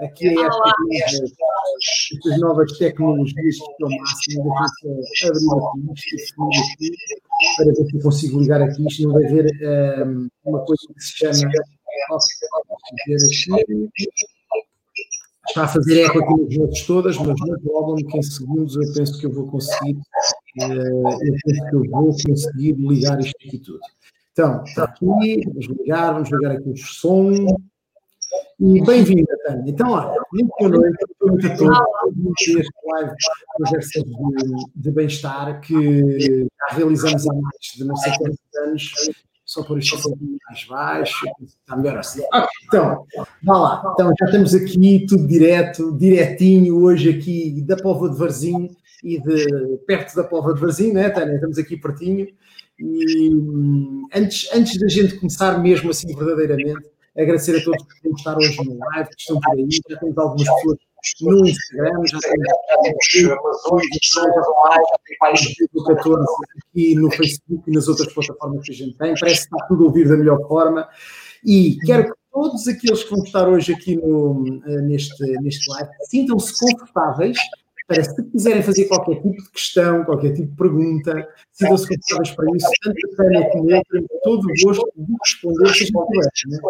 aqui é estas, novas tecnologias que estão máximas. Deixa-me abrir aqui isto, aqui, para ver se eu consigo ligar aqui isto. Não vai haver um, uma coisa que se chama. Está a fazer eco aqui nas notas todas, mas não problem que em segundos eu penso que eu vou conseguir, uh, eu penso que eu vou conseguir ligar isto aqui tudo. Então, está aqui, vamos ligar, vamos ligar aqui o som. E bem-vinda, Tânia. Então, olha, muito boa noite, muito a todos. Este live projeto de, de bem-estar que realizamos há mais de não sei quantos anos só por isto um pouquinho mais baixo, está melhor assim. Então, vá lá, então já estamos aqui tudo direto, direitinho, hoje aqui da Pova de Varzim e de perto da Pova de Varzim, né, Tânia? Estamos aqui pertinho. E hum, antes, antes da gente começar mesmo assim verdadeiramente, agradecer a todos que estão estar hoje no live, que estão por aí, já temos algumas pessoas no Instagram, já temos mais do 14 aqui no Facebook e nas outras plataformas que a gente tem, parece que está tudo a ouvir da melhor forma. E quero que todos aqueles que vão estar hoje aqui no, eh, neste, neste live sintam-se confortáveis para se quiserem fazer qualquer tipo de questão, qualquer tipo de pergunta, sintam-se confortáveis para isso, tanto a Tânia como eu, tenho todo o gosto de responder se tiver.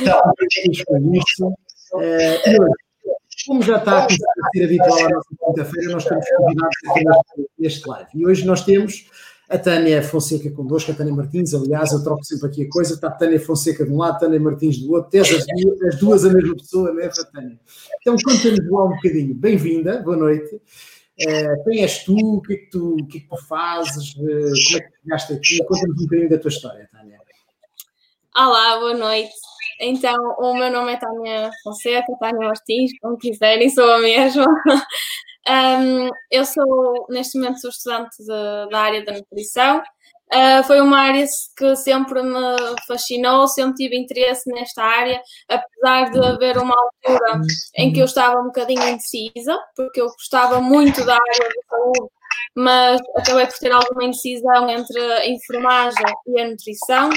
Então, com isso. Uh, e hoje, como já está a ser habitual à nossa quinta-feira, nós temos convidados aqui neste live. E hoje nós temos a Tânia Fonseca connosco, a Tânia Martins, aliás, eu troco sempre aqui a coisa, está a Tânia Fonseca de um lado, a Tânia Martins do outro, tens as, as duas a mesma pessoa, não é, Tânia? Então, conta-nos lá um bocadinho. Bem-vinda, boa noite. Uh, quem és tu? O que é que tu, que é que tu fazes? Uh, como é que chegaste aqui? Conta-nos um bocadinho da tua história, Tânia. Olá, boa noite. Então, o meu nome é Tânia Fonseca, Tânia Martins, como quiserem, sou a mesma. Um, eu sou, neste momento, sou estudante de, da área da nutrição. Uh, foi uma área que sempre me fascinou, sempre tive interesse nesta área, apesar de haver uma altura em que eu estava um bocadinho indecisa, porque eu gostava muito da área da saúde, mas acabei por ter alguma indecisão entre a enfermagem e a nutrição.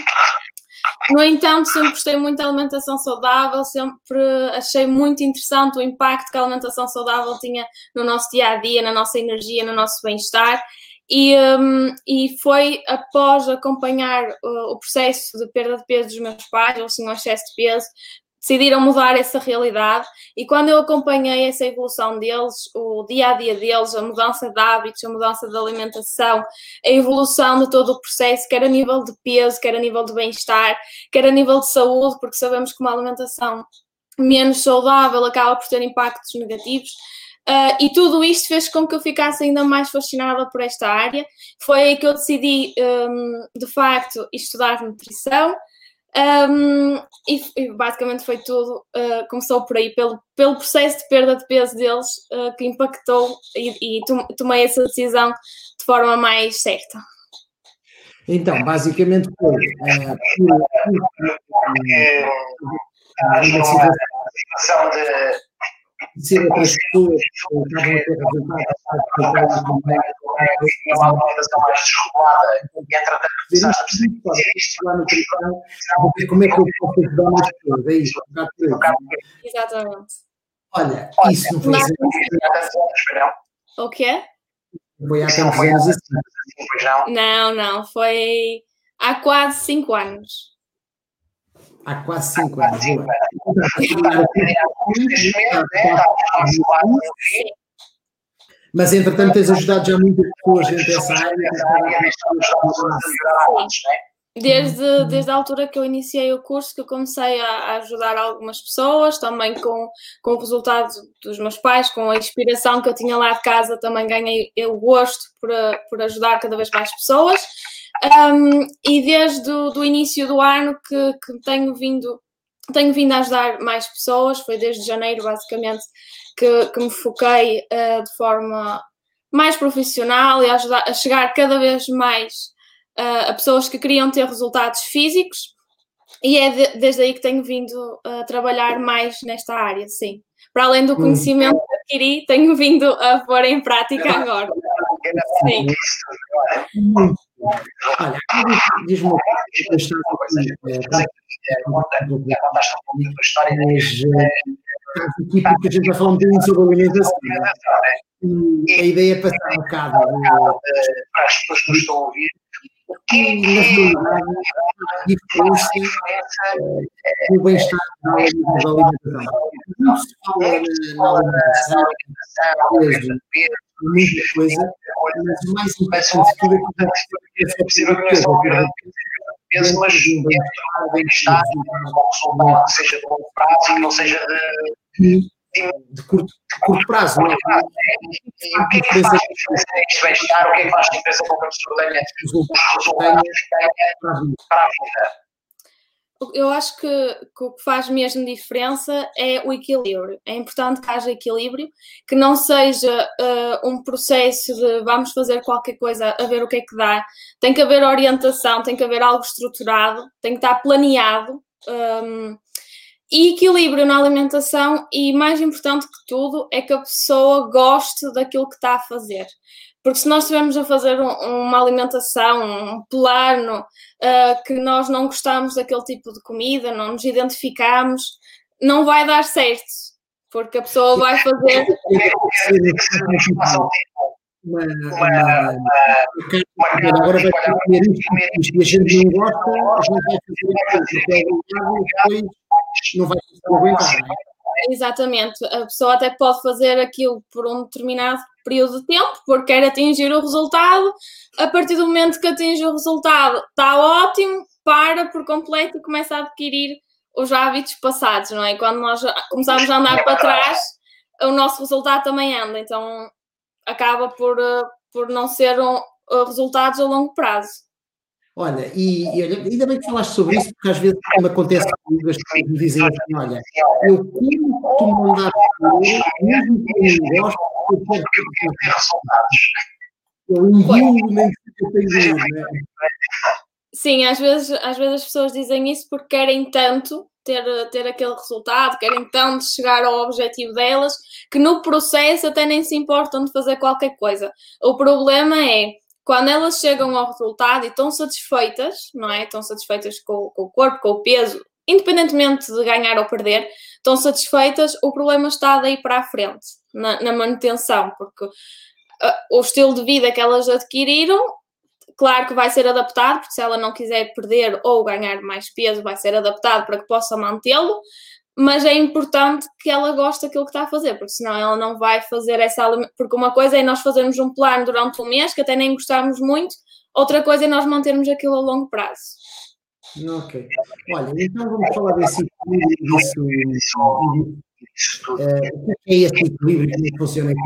No entanto, sempre gostei muito da alimentação saudável, sempre achei muito interessante o impacto que a alimentação saudável tinha no nosso dia a dia, na nossa energia, no nosso bem-estar. E, um, e foi após acompanhar uh, o processo de perda de peso dos meus pais, assim, um excesso de peso, decidiram mudar essa realidade e quando eu acompanhei essa evolução deles, o dia a dia deles, a mudança de hábitos, a mudança de alimentação, a evolução de todo o processo, quer a nível de peso, quer a nível de bem-estar, quer a nível de saúde, porque sabemos que uma alimentação menos saudável acaba por ter impactos negativos. Uh, e tudo isto fez com que eu ficasse ainda mais fascinada por esta área. Foi aí que eu decidi, um, de facto, estudar nutrição. Um, e, e, basicamente foi tudo, uh, começou por aí, pelo, pelo processo de perda de peso deles, uh, que impactou e, e tomei essa decisão de forma mais certa. Então, basicamente foi uh, uma situação de ser outras pessoas que estavam a ter resultados uma alimentação mais desregulada e entretanto começaste a perceber isto lá no nutrição, como é que eu posso ajudar mais pessoas, é isso, Exatamente. Olha, isso não foi assim. O quê? Foi há tantos anos assim. Não, não, foi há quase 5 anos há quase 5 anos. Mas, entretanto, tens ajudado já muitas pessoas dentro dessa área. Desde, desde a altura que eu iniciei o curso, que eu comecei a, ajudar algumas pessoas, também com, com o resultado dos meus pais, com a inspiração que eu tinha lá de casa, também ganhei o gosto por, por ajudar cada vez mais pessoas. Um, e desde o início do ano que, que, tenho vindo tenho vindo a ajudar mais pessoas, foi desde janeiro basicamente que, que me foquei uh, de forma mais profissional e a, ajudar, a chegar cada vez mais uh, a pessoas que queriam ter resultados físicos e é de, desde aí que tenho vindo a trabalhar mais nesta área, sim. Para além do hum. conhecimento que adquiri, tenho vindo a pôr em prática agora. Sim. Olha, diz-me uma coisa, contaste um pouquinho da tua história, mas aqui porque a gente vai falar um bocadinho sobre alimentação. E a ideia é passar um bocado para as pessoas que nos estão a ouvir que, na realidade, a diferença no bem-estar da alimentação. Muito se fala na alimentação, muita coisa, mas o mais importante de tudo é que é possível que é peso, mas dentro do bem-estar, que seja de longo prazo e que não seja de de curto, prazo. Não é? E o que é que faz diferença neste bem-estar? O que é que faz diferença para que a pessoa tenha resultados para a vida? Eu acho que, que, o que faz mesmo diferença é o equilíbrio. É importante que haja equilíbrio, que não seja uh, um processo de vamos fazer qualquer coisa a ver o que é que dá. Tem que haver orientação, tem que haver algo estruturado, tem que estar planeado. Um, e equilíbrio na alimentação e mais importante que tudo é que a pessoa goste daquilo que está a fazer. Porque se nós estivermos a fazer um, uma alimentação, um plano, uh, que nós não gostamos daquele tipo de comida, não nos identificamos, não vai dar certo. Porque a pessoa vai fazer. Uma, uma, uma, agora vai comer isto, e a gente não gosta, a gente vai fazer aquilo, porque é e depois não vai conseguir aguentar, não é? Exatamente, a pessoa até pode fazer aquilo por um determinado período de tempo, porque quer atingir o resultado. A partir do momento que atinge o resultado, está ótimo, para por completo e começa a adquirir os hábitos passados, não é? Quando nós começamos a andar para trás, o nosso resultado também anda, então acaba por, eh, por não ser um, resultados a longo prazo. Olha, e, e olha, ainda bem que falaste sobre isso, porque às vezes me acontece comigo, as pessoas me dizem assim, olha, eu como tu mandar comer, mesmo que eu não gosto, eu quero ter resultados. Eu envio o mesmo que eu tenho, não é? Sim, às vezes, às vezes as pessoas dizem isso porque querem tanto ter, ter aquele resultado, querem tanto chegar ao objetivo delas, que no processo até nem se importam de fazer qualquer coisa. O problema é quando elas chegam ao resultado e estão satisfeitas, não é? Estão satisfeitas com, com o corpo, com o peso, independentemente de ganhar ou perder, estão satisfeitas, o problema está daí para a frente, na, na manutenção, porque uh, o estilo de vida que elas adquiriram, claro que vai ser adaptado, porque se ela não quiser perder ou ganhar mais peso, vai ser adaptado para que possa mantê-lo, mas é importante que ela goste daquilo que está a fazer, porque senão ela não vai fazer essa porque uma coisa é nós fazermos um plano durante um mês que até nem gostamos muito, outra coisa é nós mantermos aquilo a longo prazo. Ok. Olha, então vamos falar desse equilíbrio, disso, uh, o que é esse equilíbrio que funciona aqui?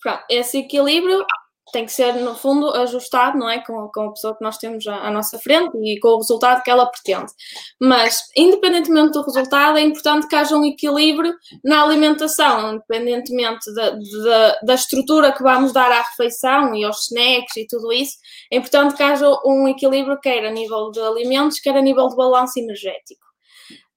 Pronto, esse equilíbrio tem que ser, no fundo, ajustado, não é? Com, com a pessoa que nós temos à, à, nossa frente e com o resultado que ela pretende. Mas, independentemente do resultado, é importante que haja um equilíbrio na alimentação, independentemente da, da, da estrutura que vamos dar à refeição e aos snacks e tudo isso, é importante que haja um equilíbrio, quer a nível de alimentos, quer a nível de balanço energético.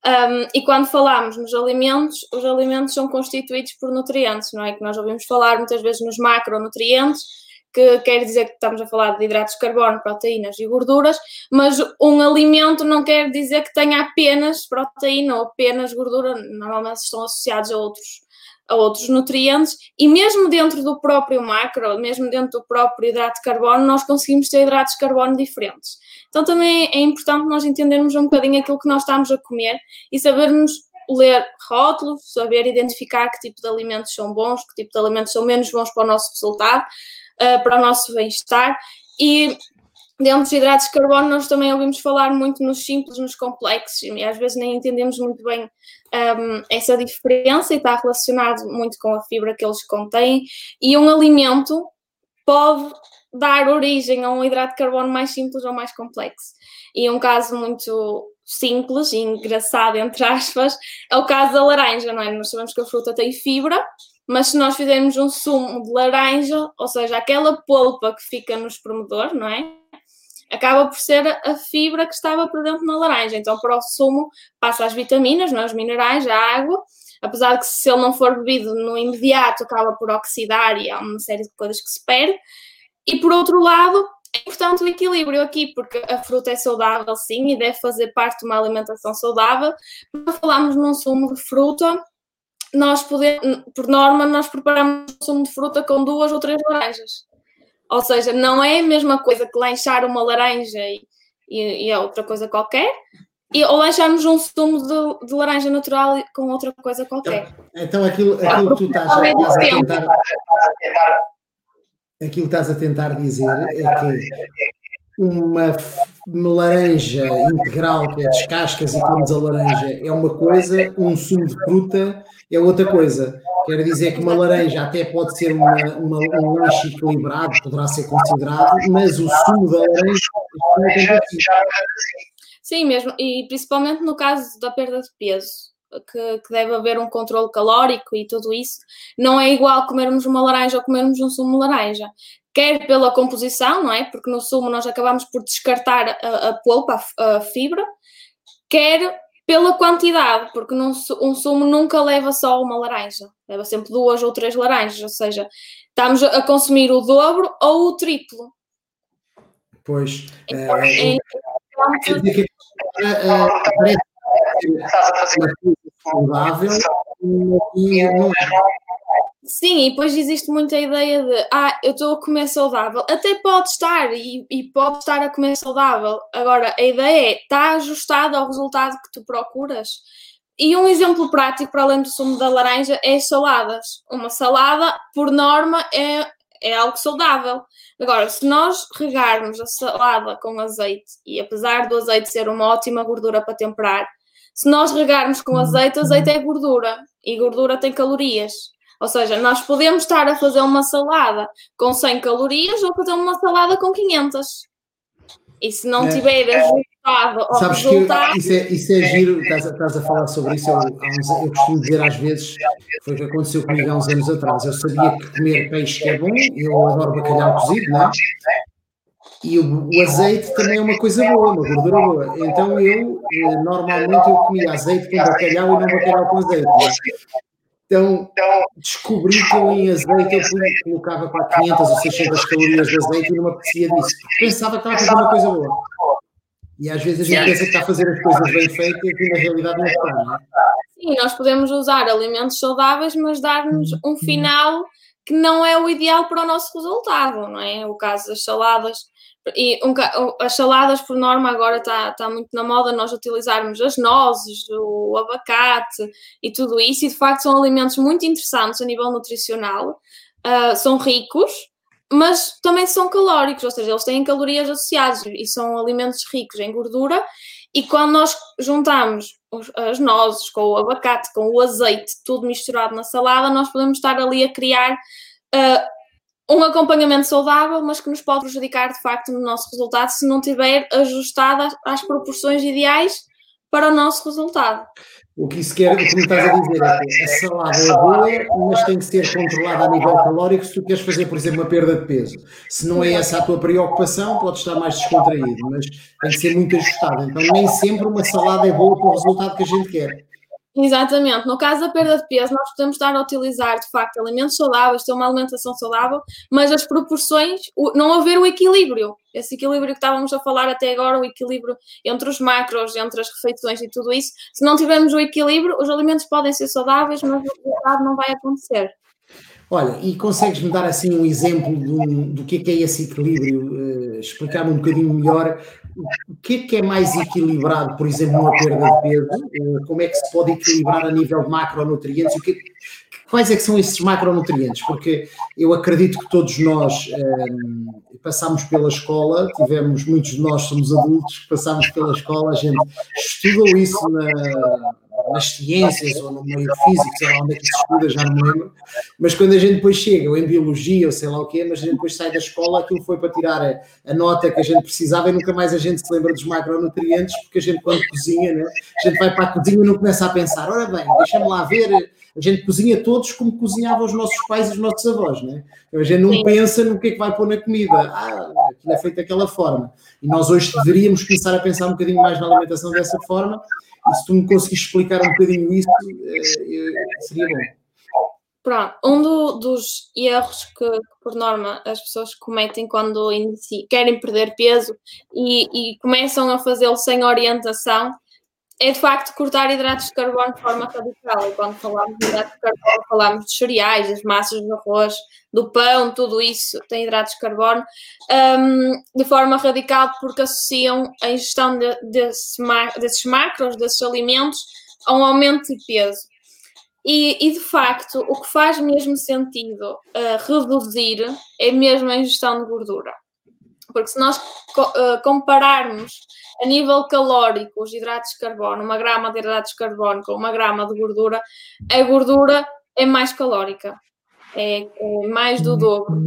Um, e quando falamos nos alimentos, os alimentos são constituídos por nutrientes, não é? Que nós ouvimos falar muitas vezes nos macronutrientes, que quer dizer que estamos a falar de hidratos de carbono, proteínas e gorduras, mas um alimento não quer dizer que tenha apenas proteína ou apenas gordura, normalmente estão associados a outros, a outros nutrientes, e mesmo dentro do próprio macro, mesmo dentro do próprio hidrato de carbono, nós conseguimos ter hidratos de carbono diferentes. Então também é importante nós entendermos um bocadinho aquilo que nós estamos a comer e sabermos ler rótulos, saber identificar que tipo de alimentos são bons, que tipo de alimentos são menos bons para o nosso resultado, uh, para o nosso bem-estar. E dentro dos hidratos de carbono, nós também ouvimos falar muito nos simples, nos complexos, e às vezes nem entendemos muito bem um, ehm, essa diferença e está relacionado muito com a fibra que eles contêm. E um alimento pode dar origem a um hidrato de carbono mais simples ou mais complexo. E um caso muito simples e engraçado, entre aspas, é o caso da laranja, não é? Nós sabemos que a fruta tem fibra, mas se nós fizermos um sumo de laranja, ou seja, aquela polpa que fica no espremedor, não é? Acaba por ser a fibra que estava dentro na laranja. Então, para o sumo, passa as vitaminas, não é? os minerais, a água. Apesar de que, se ele não for bebido no imediato, acaba por oxidar e há uma série de coisas que se perde. E, por outro lado, é importante o equilíbrio aqui, porque a fruta é saudável, sim, e deve fazer parte de uma alimentação saudável. Quando falamos num sumo de fruta, nós podemos, por norma, nós preparamos um sumo de fruta com duas ou três laranjas. Ou seja, não é a mesma coisa que lanchar uma laranja e, e, e é outra coisa qualquer, e, ou lancharmos um sumo de, de, laranja natural com outra coisa qualquer. Então, então aquilo, aquilo que tu estás, estás a tentar. Aquilo que estás a tentar dizer é que uma, uma laranja integral, que é descascas e comes a laranja, é uma coisa, um sumo de fruta é outra coisa. Quer dizer que uma laranja até pode ser uma, uma, um lanche equilibrado, poderá ser considerado, mas o sumo da laranja é Sim, mesmo, e principalmente no caso da perda de peso, que, que, deve haver um controle calórico e tudo isso, não é igual comermos uma laranja ou comermos um sumo de laranja. Quer pela composição, não é? Porque no sumo nós acabamos por descartar a, a polpa, a, a fibra, quer pela quantidade, porque num, um sumo nunca leva só uma laranja, leva sempre duas ou três laranjas, ou seja, estamos a consumir o dobro ou o triplo. Pois. Então, é, é, uma coisa saudável e não é. Sim, e depois existe muita ideia de ah, eu estou a comer saudável. Até pode estar e, e, pode estar a comer saudável. Agora, a ideia é está ajustado ao resultado que tu procuras. E um exemplo prático, para além do sumo da laranja, é as saladas. Uma salada, por norma, é, é algo saudável. Agora, se nós regarmos a salada com azeite, e apesar do azeite ser uma ótima gordura para temperar, se nós regarmos com azeite, azeite é gordura e gordura tem calorias. Ou seja, nós podemos estar a fazer uma salada com 100 calorias ou fazer uma salada com 500. E se não é, tiver resultado ou Sabes resultado... que isso é, isso é giro, estás, estás a falar sobre isso, eu, eu, costumo dizer às vezes, foi o que aconteceu comigo há uns anos atrás, eu sabia que comer peixe é bom, eu adoro bacalhau cozido, não é? E o, o, azeite também é uma coisa boa, uma gordura boa. Então eu, eh, normalmente, eu comia azeite com bacalhau e não bacalhau com azeite. É? Então, descobri que eu em azeite eu colocava para 500 ou 600 calorias de azeite e não me apetecia disso. Pensava que estava a fazer uma coisa boa. E às vezes a gente pensa que está a fazer as coisas bem feitas e na realidade não está, não é? Sim, nós podemos usar alimentos saudáveis, mas dar-nos um uhum. final que não é o ideal para o nosso resultado, não é? O caso das saladas e um, as saladas, por norma, agora está tá muito na moda nós utilizarmos as nozes, o abacate e tudo isso, e de facto são alimentos muito interessantes a nível nutricional, uh, são ricos, mas também são calóricos, ou seja, eles têm calorias associadas e são alimentos ricos em gordura. E quando nós juntamos as nozes com o abacate, com o azeite, tudo misturado na salada, nós podemos estar ali a criar uh, um acompanhamento saudável, mas que nos pode prejudicar de facto no nosso resultado se não tiver ajustado às proporções ideais para o nosso resultado. O que isso quer, o que me estás a dizer é que a salada é boa, mas tem que ser controlada a nível calórico se tu queres fazer, por exemplo, uma perda de peso. Se não é essa a tua preocupação, pode estar mais descontraído, mas tem que ser muito ajustado. Então, nem sempre uma salada é boa para o resultado que a gente quer. Exatamente. No caso da perda de peso, nós podemos estar a utilizar, de facto, alimentos saudáveis, ter uma alimentação saudável, mas as proporções, não haver o equilíbrio. Esse equilíbrio que estávamos a falar até agora, o equilíbrio entre os macros, entre as refeições e tudo isso. Se não tivermos o equilíbrio, os alimentos podem ser saudáveis, mas o resultado não vai acontecer. Olha, e consegues-me dar assim um exemplo do, do que é, que é esse equilíbrio? Uh, Explicar-me um bocadinho melhor o que é que é mais equilibrado, por exemplo, numa perda de peso? Uh, como é que se pode equilibrar a nível de macronutrientes? O que, quais é que são esses macronutrientes? Porque eu acredito que todos nós eh, passámos pela escola, tivemos, muitos de nós somos adultos, passámos pela escola, a gente estudou isso na nas ciências ou no meio físico, sei lá onde é que se estuda, já não lembro, mas quando a gente depois chega, ou em biologia, ou sei lá o quê, mas a gente depois sai da escola, aquilo foi para tirar a, a nota que a gente precisava e nunca mais a gente se lembra dos macronutrientes, porque a gente quando cozinha, né, a gente vai para a cozinha e não começa a pensar, ora bem, deixa-me lá ver, a gente cozinha todos como cozinhavam os nossos pais e os nossos avós, né? A gente não Sim. pensa no que é que vai pôr na comida. Ah, aquilo é feito daquela forma. E nós hoje deveríamos começar a pensar um bocadinho mais na alimentação dessa forma se tu me conseguires explicar um bocadinho isso, eh, seria bom. Pronto, um do, dos erros que, por norma, as pessoas cometem quando querem perder peso e, e começam a fazê-lo sem orientação é de facto cortar hidratos de carbono de forma radical. E quando falamos de hidratos de carbono, falamos de cereais, das massas do arroz, do pão, tudo isso tem hidratos de carbono, um, de forma radical, porque associam a ingestão de, desse, desses macros, desses alimentos, a um aumento de peso. E, e, de facto, o que faz mesmo sentido uh, reduzir é mesmo a ingestão de gordura. Porque se nós uh, compararmos a nível calórico os hidratos de carbono, uma grama de hidratos de carbono com uma grama de gordura, a gordura é mais calórica. É, é mais do dobro.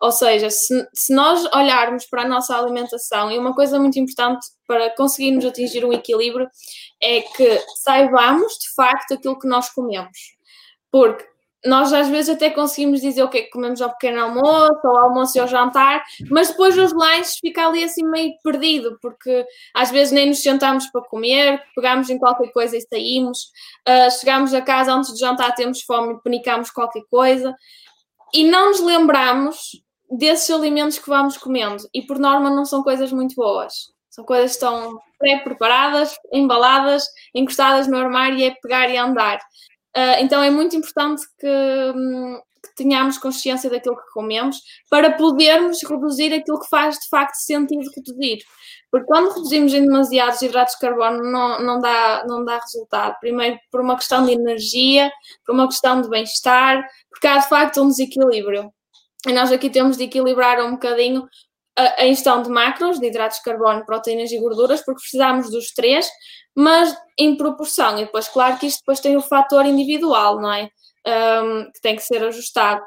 Ou seja, se, se nós olharmos para a nossa alimentação, e uma coisa muito importante para conseguirmos atingir um equilíbrio é que saibamos de facto aquilo que nós comemos. Porque nós às vezes até conseguimos dizer o que é que comemos ao pequeno almoço, ao almoço e ao jantar, mas depois os lanches fica ali assim meio perdido, porque às vezes nem nos sentamos para comer, pegamos em qualquer coisa e saímos, uh, chegamos a casa antes de jantar, temos fome e penicamos qualquer coisa, e não nos lembramos desses alimentos que vamos comendo, e por norma não são coisas muito boas. São coisas que estão pré-preparadas, embaladas, encostadas no armário e é pegar e andar. Uh, então é muito importante que, hum, que, tenhamos consciência daquilo que comemos para podermos reduzir aquilo que faz de facto sentido reduzir. Porque quando reduzimos em demasiados hidratos de carbono não, não, dá, não dá resultado. Primeiro por uma questão de energia, por uma questão de bem-estar, porque há de facto um desequilíbrio. E nós aqui temos de equilibrar um bocadinho a, a ingestão de macros, de hidratos de carbono, proteínas e gorduras, porque precisamos dos três, mas em proporção. E depois, claro que isto depois tem o fator individual, não é? Um, que tem que ser ajustado.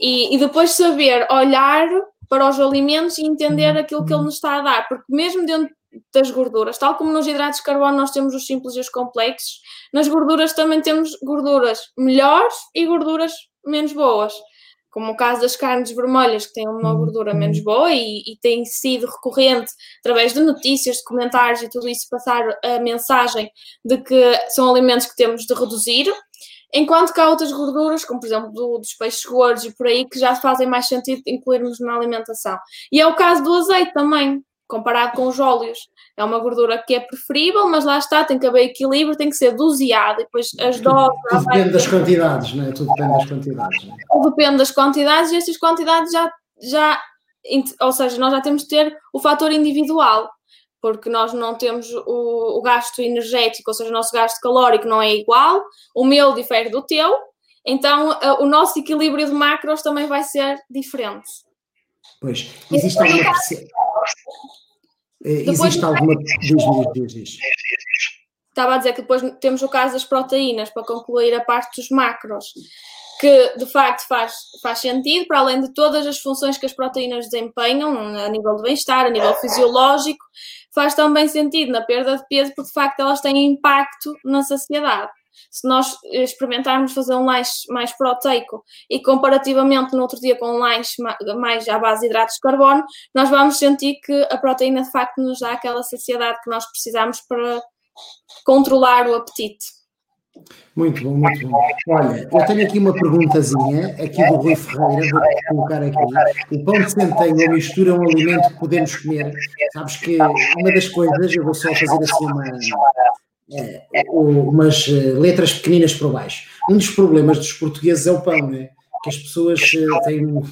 E, e, depois saber olhar para os alimentos e entender uhum. aquilo que ele nos está a dar, porque mesmo dentro das gorduras, tal como nos hidratos de carbono nós temos os simples e os complexos, nas gorduras também temos gorduras melhores e gorduras menos boas como o caso das carnes vermelhas, que têm uma gordura menos boa e, e tem sido recorrente, através de notícias, de comentários e tudo isso, passar a mensagem de que são alimentos que temos de reduzir, enquanto que há outras gorduras, como por exemplo do, dos peixes gordos e por aí, que já fazem mais sentido incluirmos na alimentação. E é o caso do azeite também, comparado com os óleos. É uma gordura que é preferível, mas lá está, tem que haver equilíbrio, tem que ser doseado, e depois as doses... Tudo depende das quantidades, não é? Tudo depende das quantidades. Não é? Tudo depende das quantidades e estas quantidades já, já... Ou seja, nós já temos de ter o fator individual, porque nós não temos o, o gasto energético, ou seja, o nosso gasto calórico não é igual, o meu difere do teu, então o nosso equilíbrio de macros também vai ser diferente. Pois, existe alguma... Eh, depois, existe alguma. Diz, diz, diz, Estava a dizer que depois temos o caso das proteínas, para concluir a parte dos macros, que de facto faz, faz sentido, para além de todas as funções que as proteínas desempenham, a nível de bem-estar, a nível fisiológico, faz também sentido na perda de peso, porque de facto elas têm impacto na saciedade se nós experimentarmos fazer um lanche mais proteico e comparativamente no outro dia com um lanche mais à base de hidratos de carbono, nós vamos sentir que a proteína de facto nos dá aquela saciedade que nós precisamos para controlar o apetite. Muito bom, muito bom. Olha, eu tenho aqui uma perguntazinha, aqui do Rui Ferreira, vou colocar aqui. O pão de centeio ou mistura é um alimento que podemos comer. Sabes que uma das coisas, eu vou só fazer assim uma, umas eh, letras pequeninas por baixo. Um dos problemas dos portugueses é o pão, né? que as pessoas eh, têm. O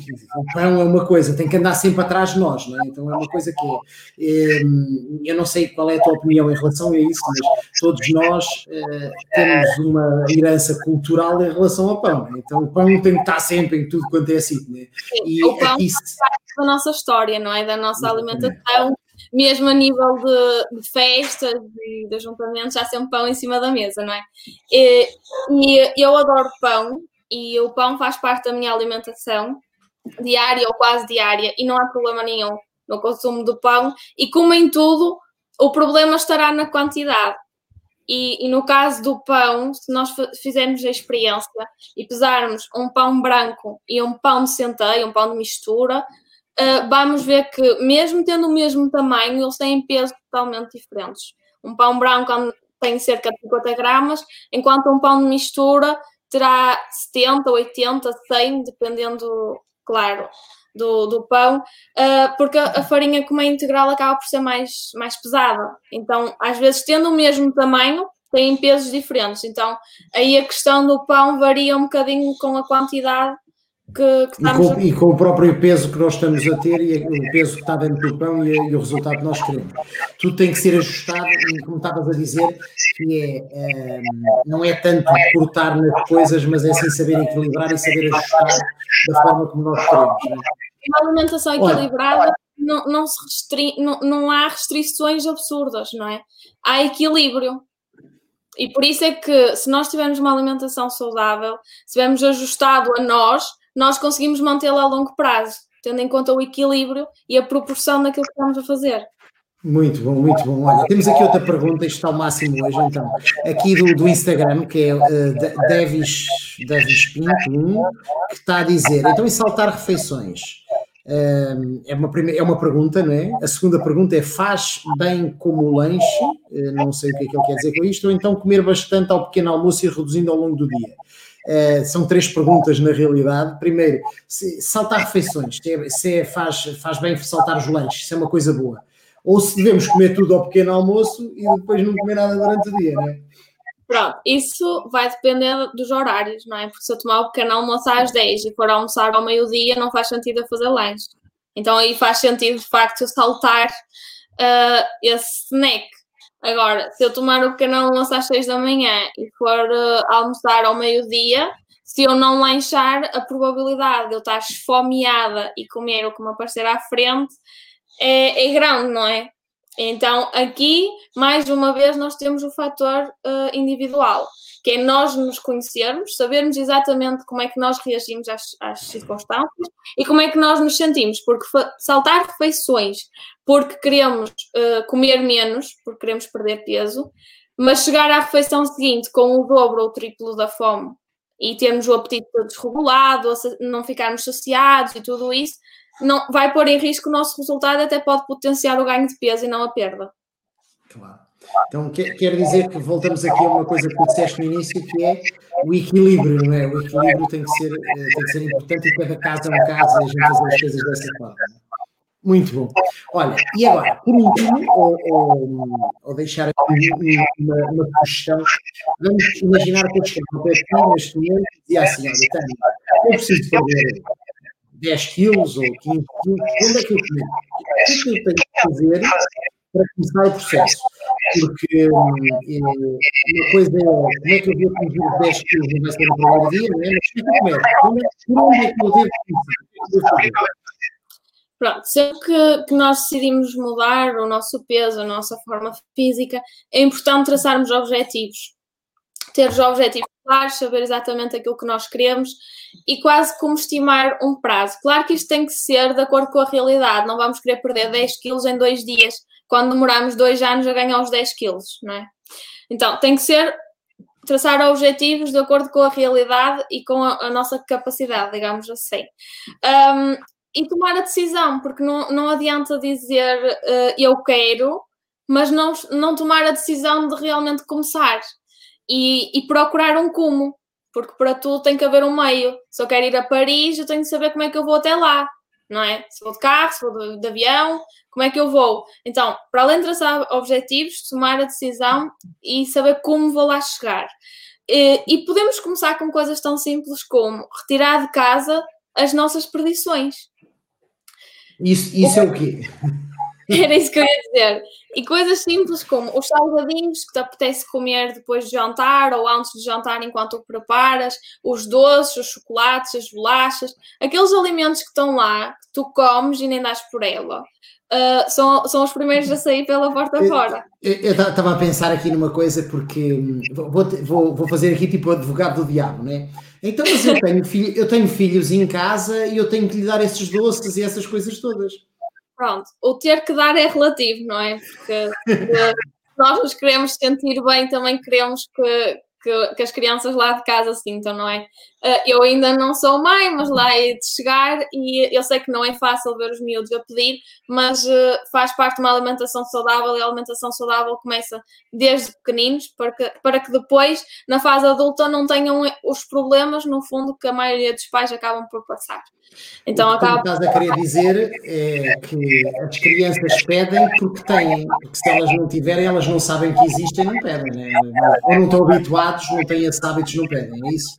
pão é uma coisa, tem que andar sempre atrás de nós, não é? Então é uma coisa que é. Ehm, eu não sei qual é a tua opinião em relação a isso, mas todos nós eh, temos uma herança cultural em relação ao pão. Né? Então o pão tem que estar sempre em tudo quanto é assim. Né? E o pão aqui, faz parte da nossa história, não é? Da nossa alimentação mesmo a nível de, de festas e de ajuntamentos, há sempre pão em cima da mesa, não é? E, e eu adoro pão e o pão faz parte da minha alimentação diária ou quase diária e não há problema nenhum no consumo do pão. E como em tudo, o problema estará na quantidade. E, e, no caso do pão, se nós fizermos a experiência e pesarmos um pão branco e um pão de centeio, um pão de mistura, uh, vamos ver que, mesmo tendo o mesmo tamanho, eles têm pesos totalmente diferentes. Um pão branco tem cerca de 50 gramas, enquanto um pão de mistura terá 70, 80, 100, dependendo, claro, do, do pão, uh, porque a, a, farinha, como é integral, acaba por ser mais, mais pesada. Então, às vezes, tendo o mesmo tamanho, têm pesos diferentes. Então, aí a questão do pão varia um bocadinho com a quantidade que, que e, com, e, com, o próprio peso que nós estamos a ter e o peso que está dentro do pão e, e o resultado que nós queremos. Tudo tem que ser ajustado, como estavas a dizer, que é, é, não é tanto cortar nas coisas, mas é sim saber equilibrar e saber ajustar da forma como nós queremos. Né? Uma alimentação equilibrada não, não, se restri... não, não há restrições absurdas, não é? Há equilíbrio. E por isso é que, se nós tivermos uma alimentação saudável, se tivermos ajustado a nós, nós conseguimos mantê-la a longo prazo, tendo em conta o equilíbrio e a proporção daquilo que estamos a fazer. Muito bom, muito bom. Olha, temos aqui outra pergunta, isto está ao máximo hoje, então. Aqui do, do Instagram, que é uh, Davis, Davis Pinto, que está a dizer, então, e saltar refeições? Uh, é, uma primeira, é uma pergunta, não é? A segunda pergunta é: faz bem como lanche? Uh, não sei o que é que ele quer dizer com isto, ou então comer bastante ao pequeno almoço e reduzindo ao longo do dia? Uh, são três perguntas na realidade. Primeiro, se, saltar refeições, se, é, se é, faz, faz bem saltar os lanches, se é uma coisa boa. Ou se devemos comer tudo ao pequeno almoço e depois não comer nada durante o dia, não é? Pronto, isso vai depender dos horários, não é? Porque se eu tomar o pequeno almoço às 10 e for almoçar ao meio-dia, não faz sentido eu fazer lanche. Então aí faz sentido, de facto, eu saltar uh, esse snack. Agora, se eu tomar o pequeno almoço às 6 da manhã e for uh, almoçar ao meio-dia, se eu não lanchar, a probabilidade de eu estar esfomeada e comer o que me aparecer à frente é, é grande, não é? Então, aqui, mais uma vez, nós temos o fator uh, individual, que é nós nos conhecermos, sabermos exatamente como é que nós reagimos às, às circunstâncias e como é que nós nos sentimos, porque saltar refeições porque queremos uh, comer menos, porque queremos perder peso, mas chegar à refeição seguinte com o dobro ou o triplo da fome e termos o apetite desregulado, não ficarmos saciados e tudo isso, não, vai pôr em risco o nosso resultado, até pode potenciar o ganho de peso e não a perda. Claro. Então, quer, dizer que voltamos aqui a uma coisa que tu disseste no início, que é o equilíbrio, não é? O equilíbrio tem que ser, eh, tem que ser importante e cada caso é um caso e a gente fazer as coisas dessa forma. Muito bom. Olha, e agora, por último, ou, ou, ou deixar aqui uma, uma sugestão, vamos imaginar que eu chego ao pé neste momento e assim: olha, Tânia, eu preciso perder 10 quilos ou 15 quilos, onde é que eu começo? O que é que eu tenho que fazer para começar o processo? Porque hum, é, uma coisa é como é que eu vou atingir os 10 quilos não vai ser no primeiro dia, não é? Mas como é que eu começo? Por onde é que eu devo começar? Pronto, sempre que, que, nós decidimos mudar o nosso peso, a nossa forma física, é importante traçarmos objetivos. Ter os objetivos claros, saber exatamente aquilo que nós queremos e quase como estimar um prazo. Claro que isto tem que ser de acordo com a realidade, não vamos querer perder 10 quilos em dois dias, quando demoramos dois anos a ganhar os 10 quilos, não é? Então, tem que ser traçar objetivos de acordo com a realidade e com a, a nossa capacidade, digamos assim. Um, e tomar a decisão, porque não, não adianta dizer uh, eu quero, mas não, não tomar a decisão de realmente começar e, e procurar um como, porque para tudo tem que haver um meio. Se eu quero ir a Paris, eu tenho de saber como é que eu vou até lá, não é? Se vou de carro, se vou de, de avião, como é que eu vou? Então, para além de traçar objetivos, tomar a decisão e saber como vou lá chegar. E, e podemos começar com coisas tão simples como retirar de casa as nossas perdições. Isso, isso é o quê? Era isso que eu ia dizer. E coisas simples como os salgadinhos que te apetece comer depois de jantar ou antes de jantar enquanto o preparas, os doces, os chocolates, as bolachas, aqueles alimentos que estão lá, que tu comes e nem dás por ela. Uh, são, são os primeiros a sair pela porta eu, fora. Eu estava a pensar aqui numa coisa, porque hum, vou, vou, vou fazer aqui tipo o advogado do diabo, né? Então, mas eu tenho, filho, eu tenho filhos em casa e eu tenho que lhe dar esses doces e essas coisas todas pronto, o ter que dar é relativo, não é? Porque nós nos queremos sentir bem, também queremos que, que, que, as crianças lá de casa sintam, não é? Uh, eu ainda não sou mãe, mas lá é de chegar e eu sei que não é fácil ver os miúdos a pedir, mas uh, faz parte de uma alimentação saudável e a alimentação saudável começa desde pequeninos para que, para que depois, na fase adulta, não tenham os problemas, no fundo, que a maioria dos pais acabam por passar. Então, o que acaba... estás a querer dizer é que as crianças pedem porque têm, porque se elas não tiverem, elas não sabem que existem, não pedem, né? ou não estão habituados, não têm esses hábitos, não pedem, é isso?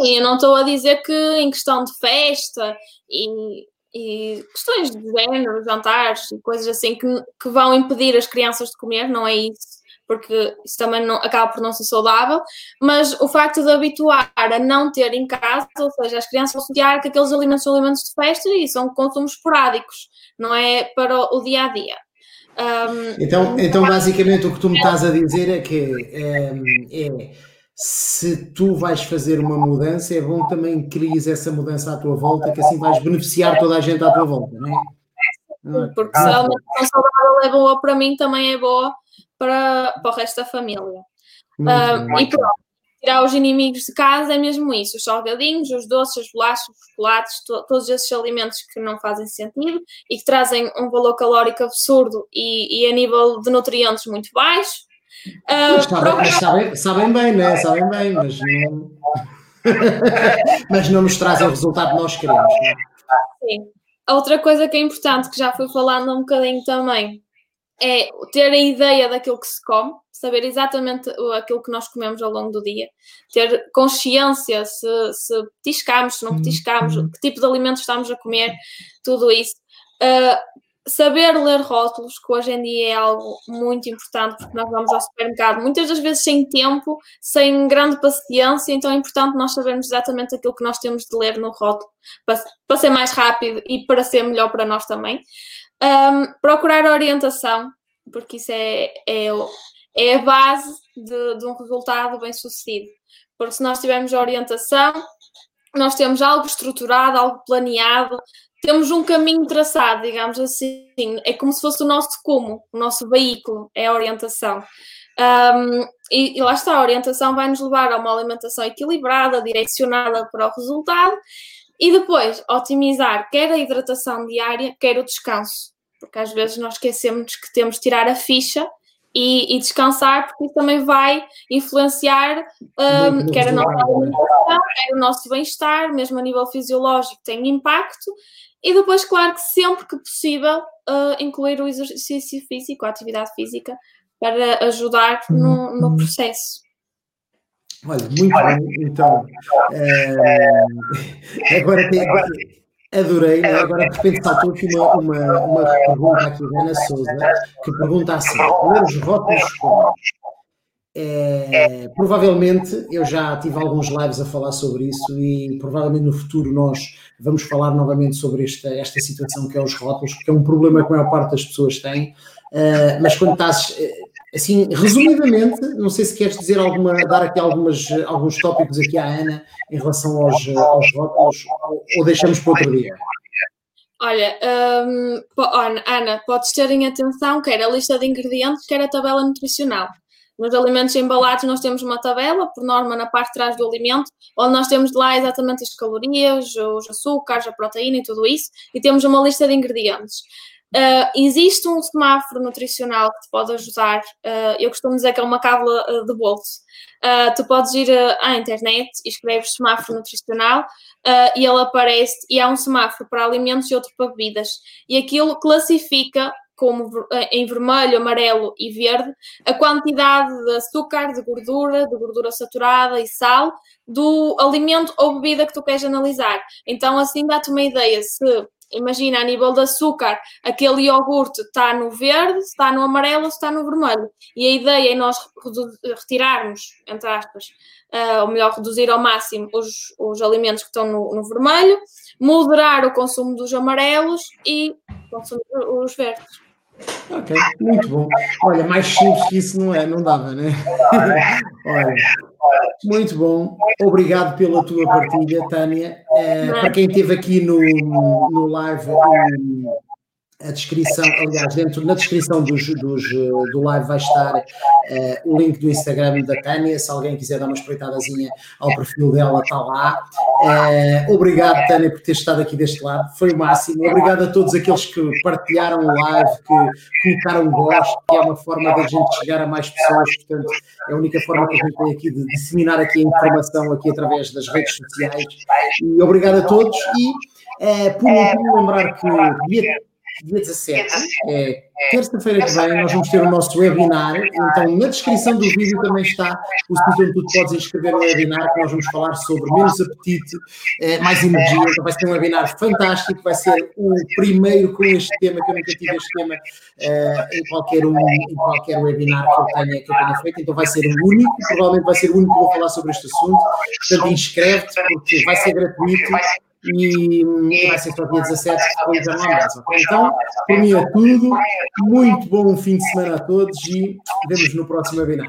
Sim, eu não estou a dizer que em questão de festa e, e questões de género, jantares e coisas assim que, que vão impedir as crianças de comer, não é isso porque isso também não, acaba por não ser saudável, mas o facto de habituar a não ter em casa, ou seja, as crianças vão associar que aqueles alimentos são alimentos de festa e são consumos esporádicos, não é para o dia a dia. Um, então, então, basicamente, o que tu me estás a dizer é que é, é se tu vais fazer uma mudança, é bom também que cries essa mudança à tua volta, que assim vais beneficiar toda a gente à tua volta, não é? Porque se a alimentação saudável é boa para mim, também é boa para, para o resto da família. Uh, e pronto, tirar os inimigos de casa é mesmo isso: os salgadinhos, os doces, as bolachas, os chocolates, to, todos esses alimentos que não fazem sentido e que trazem um valor calórico absurdo e, e a nível de nutrientes muito baixo. Uh, mas, sabem, mas sabem, sabem, bem, né? Sabem bem, mas não. mas não nos trazem o resultado que nós queremos. Né? Sim. Outra coisa que é importante, que já fui falando um bocadinho também, é ter a ideia daquilo que se come, saber exatamente aquilo que nós comemos ao longo do dia, ter consciência se, se petiscamos, se não uhum. petiscamos, uhum. que tipo de alimentos estamos a comer, tudo isso. Uh, saber ler rótulos, que hoje em dia é algo muito importante, porque nós vamos ao supermercado muitas das vezes sem tempo, sem grande paciência, então é importante nós sabermos exatamente aquilo que nós temos de ler no rótulo, para, para ser mais rápido e para ser melhor para nós também. Um, procurar orientação, porque isso é, é, é a base de, de um resultado bem sucedido. Porque se nós tivermos orientação, nós temos algo estruturado, algo planeado, temos um caminho traçado, digamos assim. É como se fosse o nosso como, o nosso veículo, é a orientação. Um, e, e, lá está, a orientação vai nos levar a uma alimentação equilibrada, direcionada para o resultado e depois otimizar quer a hidratação diária, quer o descanso, porque às vezes nós esquecemos que temos de tirar a ficha e, e descansar, porque isso também vai influenciar um, quer a nossa alimentação, quer o nosso bem-estar, mesmo a nível fisiológico, tem impacto. E depois, claro que sempre que possível, uh, incluir o exercício físico, a atividade física, para ajudar no, no uhum. processo. Olha, muito bem, então. É, agora tem. Adorei, né? agora de repente saltou aqui uma, uma, uma pergunta aqui da Ana Souza, que pergunta assim: ler os rótulos como? É, provavelmente eu já tive alguns lives a falar sobre isso e provavelmente no futuro nós vamos falar novamente sobre esta, esta situação que é os rótulos, porque é um problema que a maior parte das pessoas tem. Uh, mas quando estás Assim, resumidamente, não sei se queres dizer alguma, dar aqui algumas, alguns tópicos aqui à Ana em relação aos, aos rótulos, ou deixamos para outro dia? Olha, um, Ana, podes ter em atenção quer a lista de ingredientes, quer a tabela nutricional. Nos alimentos embalados nós temos uma tabela, por norma na parte de trás do alimento, onde nós temos lá exatamente as calorias, os açúcares, a proteína e tudo isso, e temos uma lista de ingredientes. Uh, existe um semáforo nutricional que te pode ajudar. Uh, eu costumo dizer que é uma cábula uh, de bolso. tu podes ir à internet e escreves semáforo nutricional e ele aparece e há um semáforo para alimentos e outro para bebidas. E aquilo classifica como em vermelho, amarelo e verde, a quantidade de açúcar, de gordura, de gordura saturada e sal do alimento ou bebida que tu queres analisar. Então, assim dá-te uma ideia se imagina, a nível de açúcar, aquele iogurte está no verde, está no amarelo, está no vermelho. E a ideia é nós retirarmos, entre aspas, uh, ou melhor, reduzir ao máximo os, os alimentos que estão no, no vermelho, moderar o consumo dos amarelos e consumir os verdes. Ok, muito bom. Olha, mais simples que isso não é, não dava, né? Olha, muito bom. Obrigado pela tua partilha, Tânia. Uh, para quem esteve aqui no, no live, a descrição, aliás, dentro na descrição dos, dos, do live vai estar uh, o link do Instagram da Tânia. Se alguém quiser dar uma espreitadazinha ao perfil dela, está lá. Uh, obrigado, Tânia, por ter estado aqui deste lado, foi o máximo. Obrigado a todos aqueles que partilharam o live, que colocaram gosto, que é uma forma da gente chegar a mais pessoas. Portanto, é a única forma que a gente tem aqui de disseminar aqui a informação aqui através das redes sociais. E obrigado a todos. E uh, por último, lembrar que dia dia 17, é terça-feira que vem, nós vamos ter o nosso webinar. Então, na descrição do vídeo também está o sítio onde tu podes inscrever no webinar, que nós vamos falar sobre menos apetite, eh, mais energia. Então, vai ser um webinar fantástico. Vai ser o primeiro com este tema, que eu nunca tive este tema uh, em, qualquer um, em qualquer webinar que eu, tenha, que eu tenha feito. Então, vai ser o único, provavelmente vai ser o único que vou falar sobre este assunto. Portanto, inscreve-te, porque vai ser gratuito e vai ser só dia 17 depois da Amazon. Então, para mim é tudo. Muito bom fim de semana a todos e vemos no próximo webinar.